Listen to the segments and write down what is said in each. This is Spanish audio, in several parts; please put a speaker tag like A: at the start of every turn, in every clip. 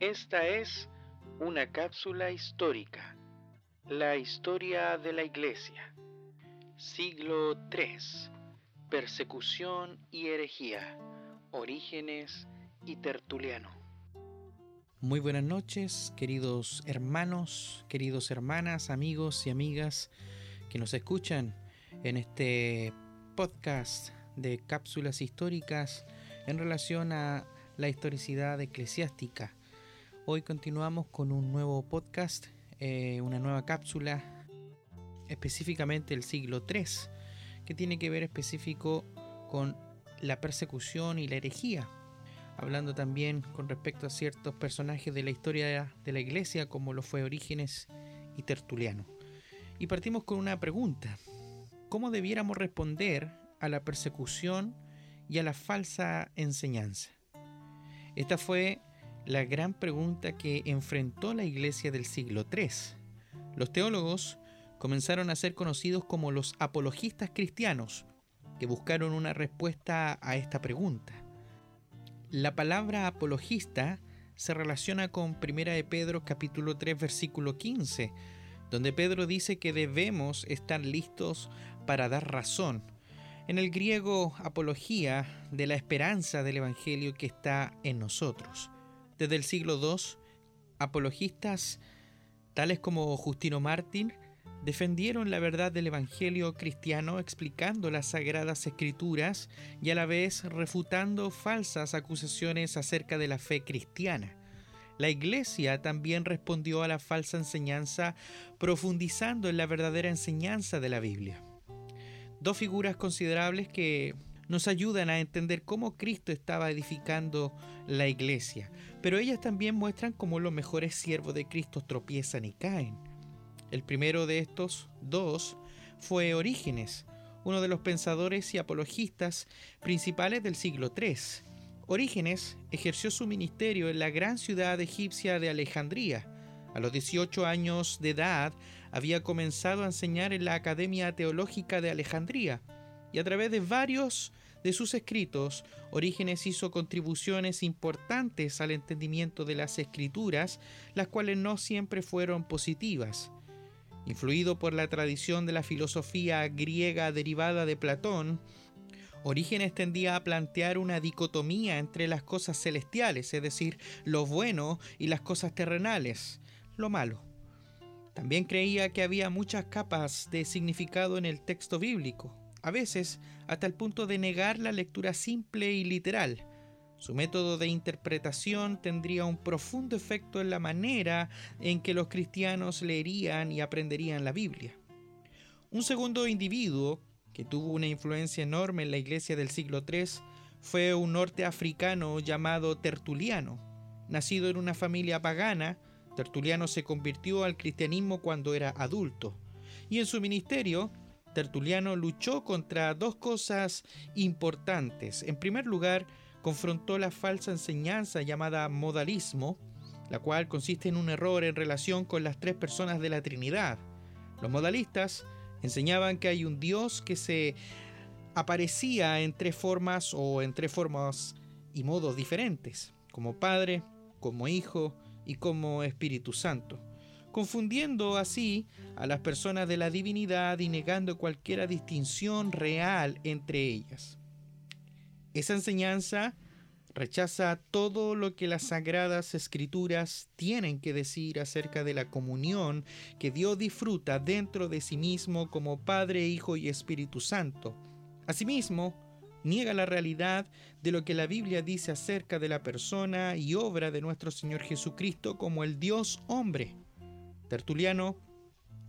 A: Esta es una cápsula histórica, la historia de la Iglesia, siglo III, persecución y herejía, orígenes y tertuliano.
B: Muy buenas noches, queridos hermanos, queridos hermanas, amigos y amigas que nos escuchan en este podcast de cápsulas históricas en relación a la historicidad eclesiástica. Hoy continuamos con un nuevo podcast, eh, una nueva cápsula, específicamente el siglo III, que tiene que ver específico con la persecución y la herejía, hablando también con respecto a ciertos personajes de la historia de la iglesia como lo fue Orígenes y Tertuliano. Y partimos con una pregunta. ¿Cómo debiéramos responder a la persecución y a la falsa enseñanza? Esta fue la gran pregunta que enfrentó la iglesia del siglo III. Los teólogos comenzaron a ser conocidos como los apologistas cristianos, que buscaron una respuesta a esta pregunta. La palabra apologista se relaciona con 1 de Pedro capítulo 3 versículo 15, donde Pedro dice que debemos estar listos para dar razón. En el griego, apología de la esperanza del Evangelio que está en nosotros. Desde el siglo II, apologistas tales como Justino Martín defendieron la verdad del Evangelio cristiano explicando las sagradas escrituras y a la vez refutando falsas acusaciones acerca de la fe cristiana. La Iglesia también respondió a la falsa enseñanza profundizando en la verdadera enseñanza de la Biblia. Dos figuras considerables que nos ayudan a entender cómo Cristo estaba edificando la iglesia, pero ellas también muestran cómo los mejores siervos de Cristo tropiezan y caen. El primero de estos dos fue Orígenes, uno de los pensadores y apologistas principales del siglo III. Orígenes ejerció su ministerio en la gran ciudad egipcia de Alejandría. A los 18 años de edad había comenzado a enseñar en la Academia Teológica de Alejandría y a través de varios de sus escritos, Orígenes hizo contribuciones importantes al entendimiento de las escrituras, las cuales no siempre fueron positivas. Influido por la tradición de la filosofía griega derivada de Platón, Orígenes tendía a plantear una dicotomía entre las cosas celestiales, es decir, lo bueno, y las cosas terrenales, lo malo. También creía que había muchas capas de significado en el texto bíblico, a veces hasta el punto de negar la lectura simple y literal. Su método de interpretación tendría un profundo efecto en la manera en que los cristianos leerían y aprenderían la Biblia. Un segundo individuo que tuvo una influencia enorme en la iglesia del siglo III, fue un norteafricano llamado Tertuliano. Nacido en una familia pagana, Tertuliano se convirtió al cristianismo cuando era adulto, y en su ministerio, Tertuliano luchó contra dos cosas importantes. En primer lugar, confrontó la falsa enseñanza llamada modalismo, la cual consiste en un error en relación con las tres personas de la Trinidad. Los modalistas Enseñaban que hay un Dios que se aparecía en tres formas o en tres formas y modos diferentes, como Padre, como Hijo y como Espíritu Santo, confundiendo así a las personas de la divinidad y negando cualquier distinción real entre ellas. Esa enseñanza rechaza todo lo que las sagradas escrituras tienen que decir acerca de la comunión que Dios disfruta dentro de sí mismo como Padre, Hijo y Espíritu Santo. Asimismo, niega la realidad de lo que la Biblia dice acerca de la persona y obra de nuestro Señor Jesucristo como el Dios hombre. Tertuliano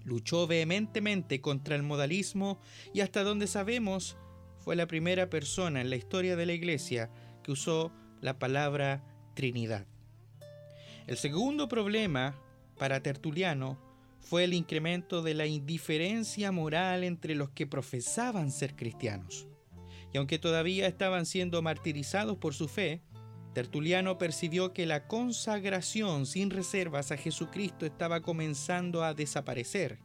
B: luchó vehementemente contra el modalismo y hasta donde sabemos fue la primera persona en la historia de la Iglesia que usó la palabra Trinidad. El segundo problema para Tertuliano fue el incremento de la indiferencia moral entre los que profesaban ser cristianos. Y aunque todavía estaban siendo martirizados por su fe, Tertuliano percibió que la consagración sin reservas a Jesucristo estaba comenzando a desaparecer.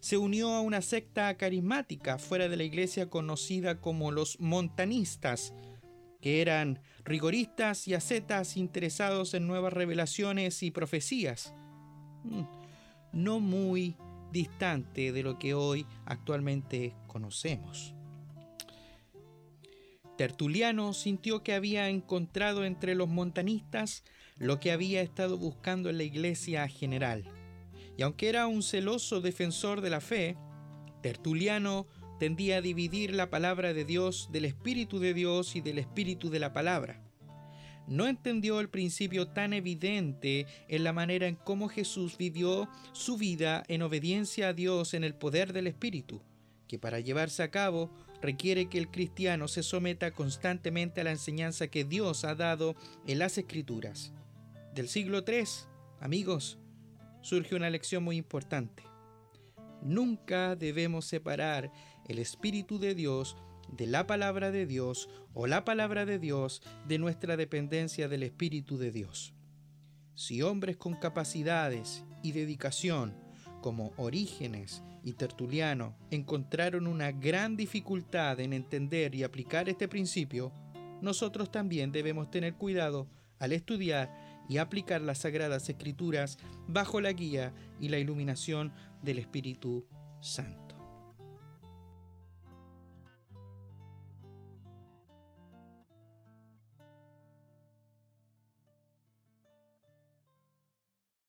B: Se unió a una secta carismática fuera de la iglesia conocida como los montanistas, que eran rigoristas y ascetas interesados en nuevas revelaciones y profecías. Mm, no muy distante de lo que hoy actualmente conocemos. Tertuliano sintió que había encontrado entre los montanistas lo que había estado buscando en la iglesia general. Y aunque era un celoso defensor de la fe, Tertuliano tendía a dividir la palabra de Dios del Espíritu de Dios y del Espíritu de la palabra. No entendió el principio tan evidente en la manera en cómo Jesús vivió su vida en obediencia a Dios en el poder del Espíritu, que para llevarse a cabo requiere que el cristiano se someta constantemente a la enseñanza que Dios ha dado en las Escrituras. Del siglo III, amigos, surge una lección muy importante. Nunca debemos separar el Espíritu de Dios de la palabra de Dios o la palabra de Dios de nuestra dependencia del Espíritu de Dios. Si hombres con capacidades y dedicación como Orígenes y Tertuliano encontraron una gran dificultad en entender y aplicar este principio, nosotros también debemos tener cuidado al estudiar y aplicar las sagradas escrituras bajo la guía y la iluminación del Espíritu Santo.